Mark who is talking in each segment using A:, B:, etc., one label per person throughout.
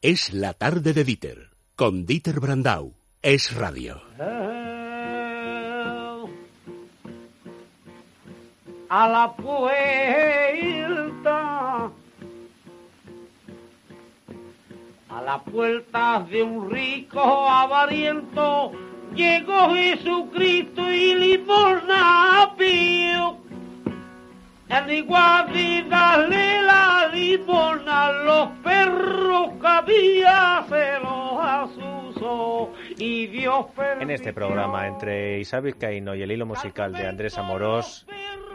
A: Es la tarde de Dieter, con Dieter Brandau. Es radio.
B: A la puerta, a la puerta de un rico avariento, llegó Jesucristo y limosna pidió. En igual de
C: En este programa, entre Isabel Caíno y el hilo musical de Andrés Amorós,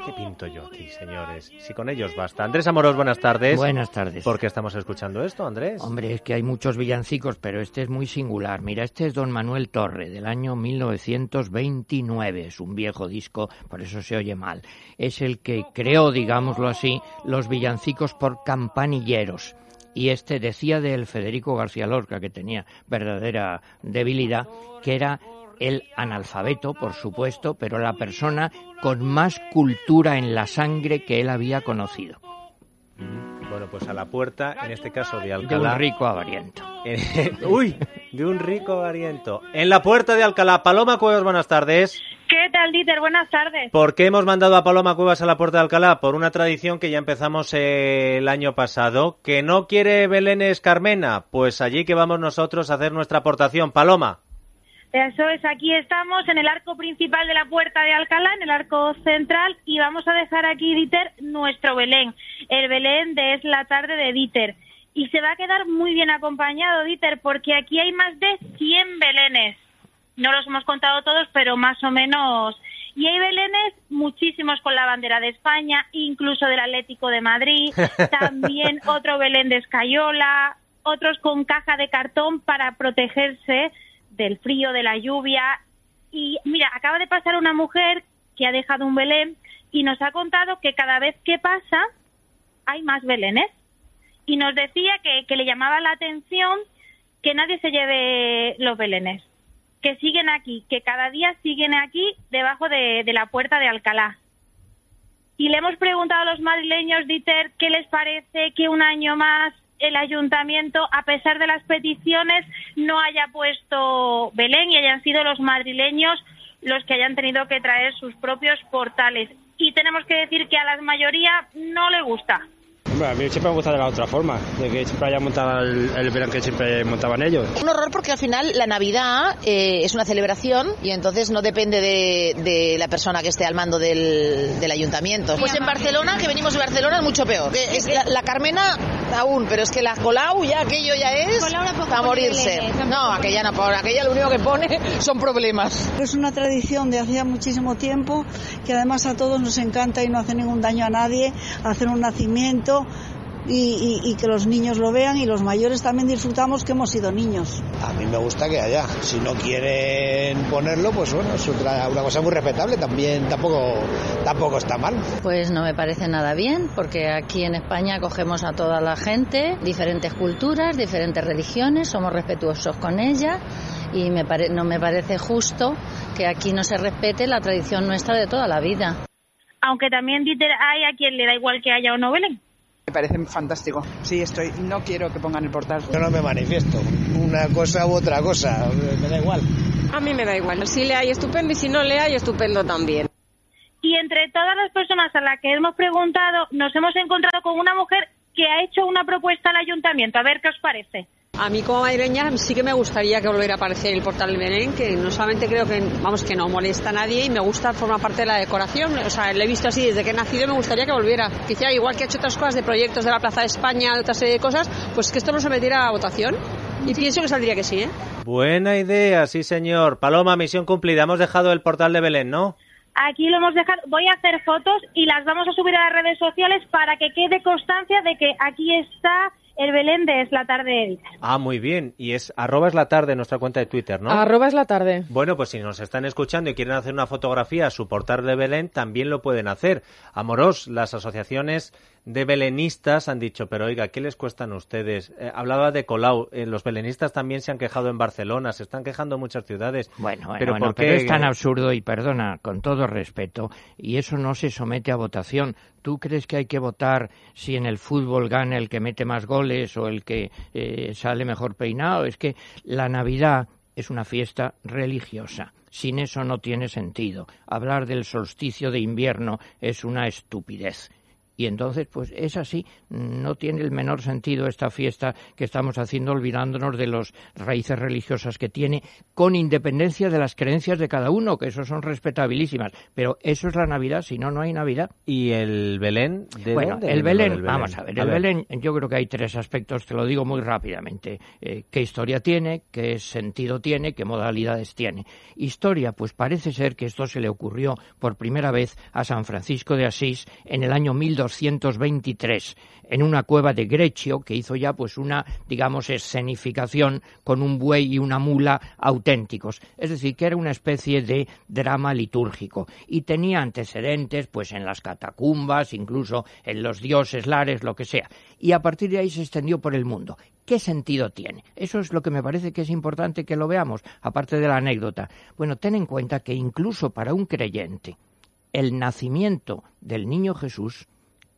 C: ¿qué pinto yo aquí, señores? Si con ellos basta. Andrés Amorós, buenas tardes.
D: Buenas tardes.
C: ¿Por qué estamos escuchando esto, Andrés?
D: Hombre, es que hay muchos villancicos, pero este es muy singular. Mira, este es Don Manuel Torre, del año 1929. Es un viejo disco, por eso se oye mal. Es el que creó, digámoslo así, los villancicos por campanilleros. Y este decía del Federico García Lorca, que tenía verdadera debilidad, que era el analfabeto, por supuesto, pero la persona con más cultura en la sangre que él había conocido.
C: Bueno, pues a la puerta, en este caso de
D: De
C: Alcalá.
D: un rico avariento.
C: Uy, de un rico avariento. En la puerta de Alcalá, Paloma Cuevas, buenas tardes.
E: ¿Qué tal, Dieter? Buenas tardes.
C: ¿Por qué hemos mandado a Paloma Cuevas a la puerta de Alcalá? Por una tradición que ya empezamos eh, el año pasado. ¿Que no quiere Belénes Carmena? Pues allí que vamos nosotros a hacer nuestra aportación. Paloma.
E: Eso es, aquí estamos en el arco principal de la puerta de Alcalá, en el arco central, y vamos a dejar aquí, Dieter, nuestro Belén, el Belén de Es la tarde de Dieter. Y se va a quedar muy bien acompañado, Dieter, porque aquí hay más de 100 Belenes. No los hemos contado todos, pero más o menos. Y hay Belenes muchísimos con la bandera de España, incluso del Atlético de Madrid, también otro Belén de Escayola, otros con caja de cartón para protegerse del frío, de la lluvia. Y mira, acaba de pasar una mujer que ha dejado un Belén y nos ha contado que cada vez que pasa hay más Belenes. Y nos decía que, le llamaba la atención que nadie se lleve los Belenes, que siguen aquí, que cada día siguen aquí debajo de, de la puerta de Alcalá. Y le hemos preguntado a los madrileños, Dieter, qué les parece que un año más el ayuntamiento, a pesar de las peticiones, no haya puesto Belén y hayan sido los madrileños los que hayan tenido que traer sus propios portales. Y tenemos que decir que a la mayoría no le gusta.
F: Hombre, a mí siempre me gusta de la otra forma, de que siempre haya montado el, el verano que siempre montaban ellos.
G: Un horror porque al final la Navidad eh, es una celebración y entonces no depende de, de la persona que esté al mando del, del ayuntamiento. Pues en Barcelona, que venimos de Barcelona, es mucho peor. Es la, la Carmena aún, pero es que la Colau ya aquello ya es a morirse. No, aquella no, por aquella lo único que pone son problemas.
H: Es una tradición de hacía muchísimo tiempo que además a todos nos encanta y no hace ningún daño a nadie hacer un nacimiento y, y- y que los niños lo vean y los mayores también disfrutamos que hemos sido niños.
I: A mí me gusta que haya. Si no quieren ponerlo, pues bueno, es otra, una cosa muy respetable. También tampoco, tampoco está mal.
J: Pues no me parece nada bien, porque aquí en España acogemos a toda la gente, diferentes culturas, diferentes religiones, somos respetuosos con ellas y me pare- no me parece justo que aquí no se respete la tradición nuestra de toda la vida.
E: Aunque también, Dieter, hay a quien le da igual que haya o no Belén.
K: Me parece fantástico. Sí, estoy. No quiero que pongan el portal.
I: Yo no me manifiesto. Una cosa u otra cosa. Me da igual.
L: A mí me da igual. Si le hay estupendo y si no le hay estupendo también.
E: Y entre todas las personas a las que hemos preguntado, nos hemos encontrado con una mujer que ha hecho una propuesta al ayuntamiento. A ver qué os parece.
L: A mí como madrileña sí que me gustaría que volviera a aparecer el portal del Belén, que no solamente creo que, vamos, que no molesta a nadie y me gusta, forma parte de la decoración. O sea, lo he visto así desde que he nacido y me gustaría que volviera. Que hiciera igual que ha hecho otras cosas de proyectos de la Plaza de España, de otra serie de cosas, pues que esto no se metiera a votación. Y pienso que saldría que sí, ¿eh?
C: Buena idea, sí señor. Paloma, misión cumplida. Hemos dejado el portal de Belén, ¿no?
E: Aquí lo hemos dejado. Voy a hacer fotos y las vamos a subir a las redes sociales para que quede constancia de que aquí está el Belén de Es la tarde.
C: Ah, muy bien. Y es arroba es la tarde nuestra cuenta de Twitter, ¿no?
M: Arroba es la tarde.
C: Bueno, pues si nos están escuchando y quieren hacer una fotografía a su portal de Belén, también lo pueden hacer. Amorós, las asociaciones de belenistas han dicho, pero oiga, ¿qué les cuestan a ustedes? Eh, hablaba de Colau, eh, los belenistas también se han quejado en Barcelona, se están quejando en muchas ciudades.
D: Bueno, bueno, pero, ¿por qué? es tan absurdo y perdona, con todo respeto, y eso no se somete a votación. ¿Tú crees que hay que votar si en el fútbol gana el que mete más goles o el que eh, sale mejor peinado? Es que la Navidad es una fiesta religiosa. Sin eso no tiene sentido. Hablar del solsticio de invierno es una estupidez. Y entonces, pues es así, no tiene el menor sentido esta fiesta que estamos haciendo olvidándonos de las raíces religiosas que tiene, con independencia de las creencias de cada uno, que eso son respetabilísimas. Pero eso es la Navidad, si no, no hay Navidad.
C: ¿Y el Belén?
D: ¿De bueno, el Belén, vamos a ver, el Belén, yo creo que hay tres aspectos, te lo digo muy rápidamente. Eh, ¿Qué historia tiene? ¿Qué sentido tiene? ¿Qué modalidades tiene? Historia, pues parece ser que esto se le ocurrió por primera vez a San Francisco de Asís en el año 1200 223 en una cueva de Grecio que hizo ya pues una digamos escenificación con un buey y una mula auténticos es decir que era una especie de drama litúrgico y tenía antecedentes pues en las catacumbas incluso en los dioses lares lo que sea y a partir de ahí se extendió por el mundo ¿Qué sentido tiene? Eso es lo que me parece que es importante que lo veamos, aparte de la anécdota. Bueno, ten en cuenta que incluso para un creyente, el nacimiento del niño Jesús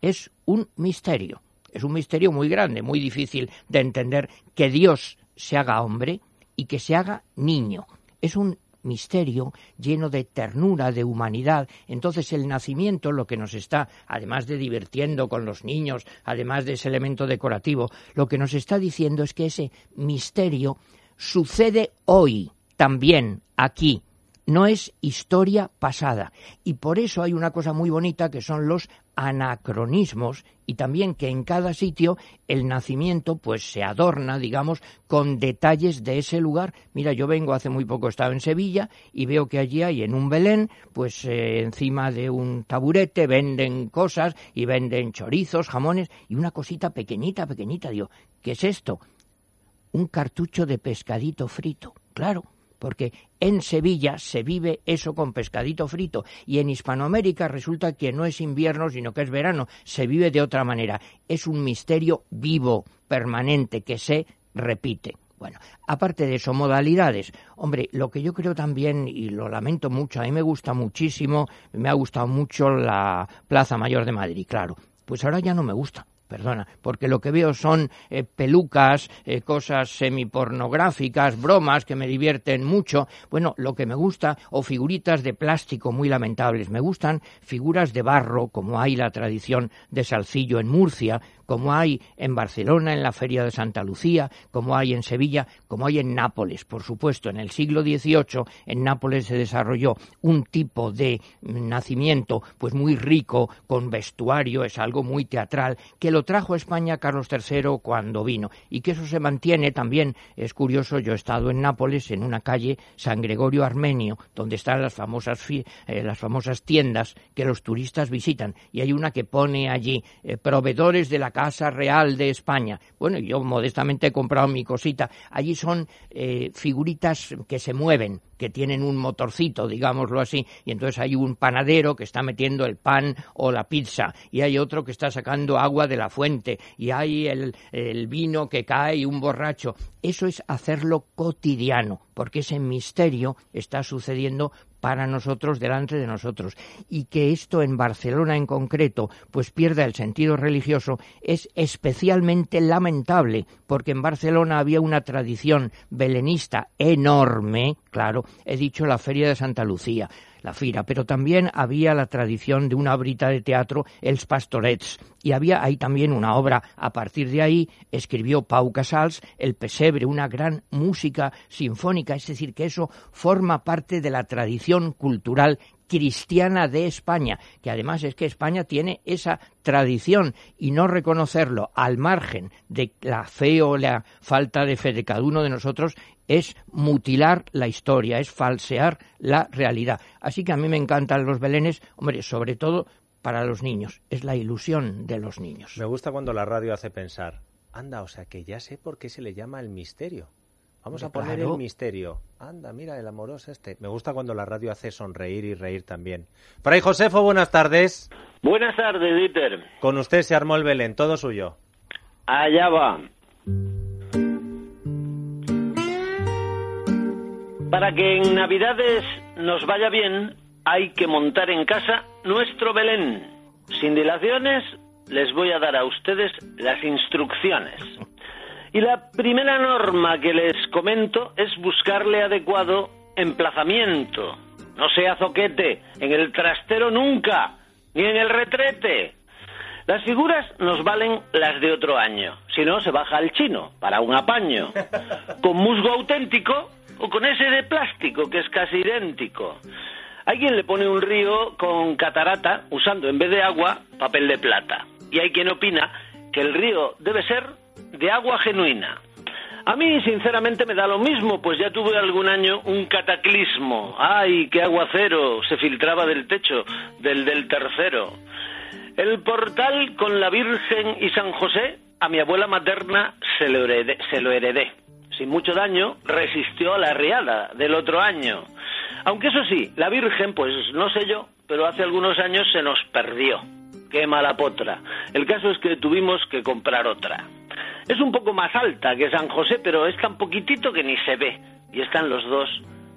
D: es un misterio. Es un misterio muy grande, muy difícil de entender que Dios se haga hombre y que se haga niño. Es un misterio lleno de ternura, de humanidad. Entonces el nacimiento lo que nos está, además de divirtiendo con los niños, además de ese elemento decorativo, lo que nos está diciendo es que ese misterio sucede hoy, también, aquí, no es historia pasada. Y por eso hay una cosa muy bonita que son los anacronismos y también que en cada sitio el nacimiento pues se adorna, digamos, con detalles de ese lugar. Mira, yo vengo hace muy poco, estaba en Sevilla y veo que allí hay en un Belén, pues eh, encima de un taburete venden cosas y venden chorizos, jamones y una cosita pequeñita, pequeñita. Digo, ¿qué es esto? Un cartucho de pescadito frito. Claro, porque en Sevilla se vive eso con pescadito frito y en Hispanoamérica resulta que no es invierno sino que es verano, se vive de otra manera. Es un misterio vivo, permanente, que se repite. Bueno, aparte de eso, modalidades. Hombre, lo que yo creo también, y lo lamento mucho, a mí me gusta muchísimo, me ha gustado mucho la Plaza Mayor de Madrid, claro. Pues ahora ya no me gusta perdona, porque lo que veo son eh, pelucas, eh, cosas semipornográficas, bromas que me divierten mucho. Bueno, lo que me gusta, o figuritas de plástico muy lamentables. Me gustan figuras de barro, como hay la tradición de Salcillo en Murcia, como hay en Barcelona, en la Feria de Santa Lucía, como hay en Sevilla, como hay en Nápoles. Por supuesto, en el siglo XVIII en Nápoles se desarrolló un tipo de nacimiento pues muy rico, con vestuario, es algo muy teatral, que lo trajo a España Carlos III cuando vino y que eso se mantiene también. Es curioso, yo he estado en Nápoles, en una calle San Gregorio Armenio, donde están las famosas, eh, las famosas tiendas que los turistas visitan y hay una que pone allí eh, proveedores de la Casa Real de España. Bueno, yo modestamente he comprado mi cosita. Allí son eh, figuritas que se mueven, que tienen un motorcito, digámoslo así, y entonces hay un panadero que está metiendo el pan o la pizza, y hay otro que está sacando agua de la fuente, y hay el, el vino que cae y un borracho. Eso es hacerlo cotidiano, porque ese misterio está sucediendo para nosotros, delante de nosotros. Y que esto en Barcelona en concreto, pues pierda el sentido religioso, es especialmente lamentable, porque en Barcelona había una tradición belenista enorme, claro, he dicho la Feria de Santa Lucía, la Fira, pero también había la tradición de una brita de teatro, Els Pastorets, y había ahí también una obra. A partir de ahí escribió Pau Casals El Pesebre, una gran música sinfónica, es decir, que eso forma parte de la tradición cultural cristiana de España, que además es que España tiene esa tradición y no reconocerlo al margen de la fe o la falta de fe de cada uno de nosotros es mutilar la historia, es falsear la realidad. Así que a mí me encantan los belenes, hombre, sobre todo para los niños, es la ilusión de los niños.
C: Me gusta cuando la radio hace pensar, anda, o sea que ya sé por qué se le llama el misterio. Vamos a
D: Claro.
C: poner el misterio. Anda, mira, el amoroso este. Me gusta cuando la radio hace sonreír y reír también. Fray Josefo, buenas tardes.
B: Buenas tardes, Dieter.
C: Con usted se armó el Belén, todo suyo.
B: Allá va. Para que en Navidades nos vaya bien, hay que montar en casa nuestro Belén. Sin dilaciones, les voy a dar a ustedes las instrucciones. Y la primera norma que les comento es buscarle adecuado emplazamiento. No sea zoquete, en el trastero nunca, ni en el retrete. Las figuras nos valen las de otro año, si no se baja al chino, para un apaño. Con musgo auténtico o con ese de plástico que es casi idéntico. Hay quien le pone un río con catarata usando en vez de agua papel de plata. Y hay quien opina que el río debe ser de agua genuina. A mí, sinceramente, me da lo mismo, pues ya tuve algún año un cataclismo. ¡Ay, qué aguacero! Se filtraba del techo, del del tercero. El portal con la Virgen y San José, a mi abuela materna se lo. Se lo heredé. Sin mucho daño, resistió a la riada del otro año. Aunque eso sí, la Virgen, pues no sé yo, pero hace algunos años se nos perdió. Qué mala potra. El caso es que tuvimos que comprar otra. Es un poco más alta que San José, pero es tan poquitito que ni se ve. Y están los dos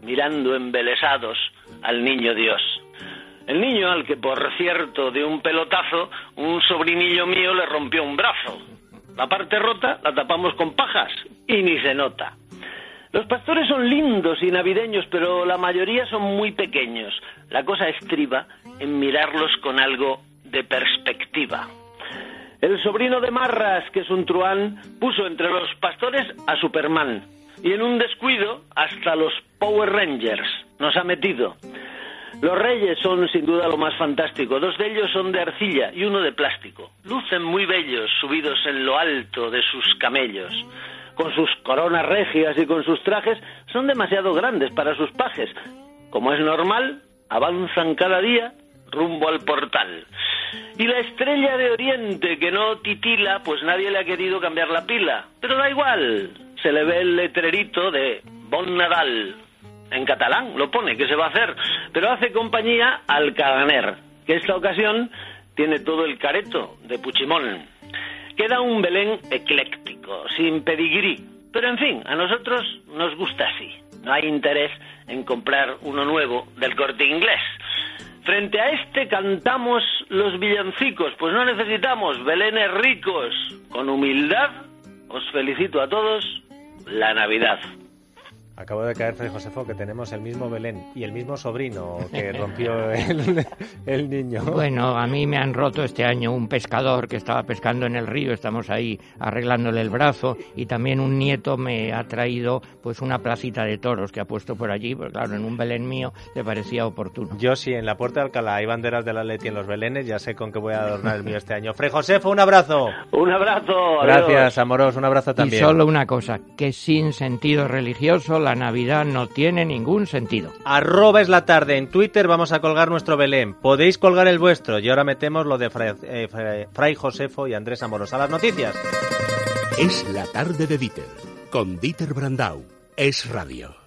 B: mirando embelesados al niño Dios. El niño al que, por cierto, de un pelotazo, un sobrinillo mío le rompió un brazo. La parte rota la tapamos con pajas y ni se nota. Los pastores son lindos y navideños, pero la mayoría son muy pequeños. La cosa estriba en mirarlos con algo de perspectiva. El sobrino de Marras, que es un truán, puso entre los pastores a Superman. Y en un descuido, hasta los Power Rangers nos ha metido. Los reyes son sin duda lo más fantástico. Dos de ellos son de arcilla y uno de plástico. Lucen muy bellos, subidos en lo alto de sus camellos. Con sus coronas regias y con sus trajes, son demasiado grandes para sus pajes. Como es normal, avanzan cada día rumbo al portal. Y la estrella de Oriente que no titila, pues nadie le ha querido cambiar la pila. Pero da igual, se le ve el letrerito de Bon Nadal. En catalán lo pone, que se va a hacer. Pero hace compañía al Caganer, que esta ocasión tiene todo el careto de Puchimón. Queda un Belén ecléctico, sin pedigrí. Pero en fin, a nosotros nos gusta así. No hay interés en comprar uno nuevo del corte inglés. Frente a este cantamos los villancicos, pues no necesitamos belenes ricos. Con humildad os felicito a todos la Navidad.
C: Acabo de caer, Fray Josefo, que tenemos el mismo Belén y el mismo sobrino que rompió el, el niño.
D: Bueno, a mí me han roto este año un pescador que estaba pescando en el río, estamos ahí arreglándole el brazo y también un nieto me ha traído pues una placita de toros que ha puesto por allí, porque claro, en un Belén mío le parecía oportuno.
C: Yo sí, en la puerta de Alcalá hay banderas de la Leti en los Belenes, ya sé con qué voy a adornar el mío este año. Fray Josefo, un abrazo.
B: Un abrazo.
C: Gracias, Amoros, un abrazo también.
D: Y solo una cosa, que sin sentido religioso la Navidad no tiene ningún sentido.
C: Arroba es la tarde. En Twitter vamos a colgar nuestro Belén. Podéis colgar el vuestro. Y ahora metemos lo de Fray, eh, Fray, Fray Josefo y Andrés Amoros. A las noticias.
A: Es la tarde de Dieter, con Dieter Brandau. Es radio.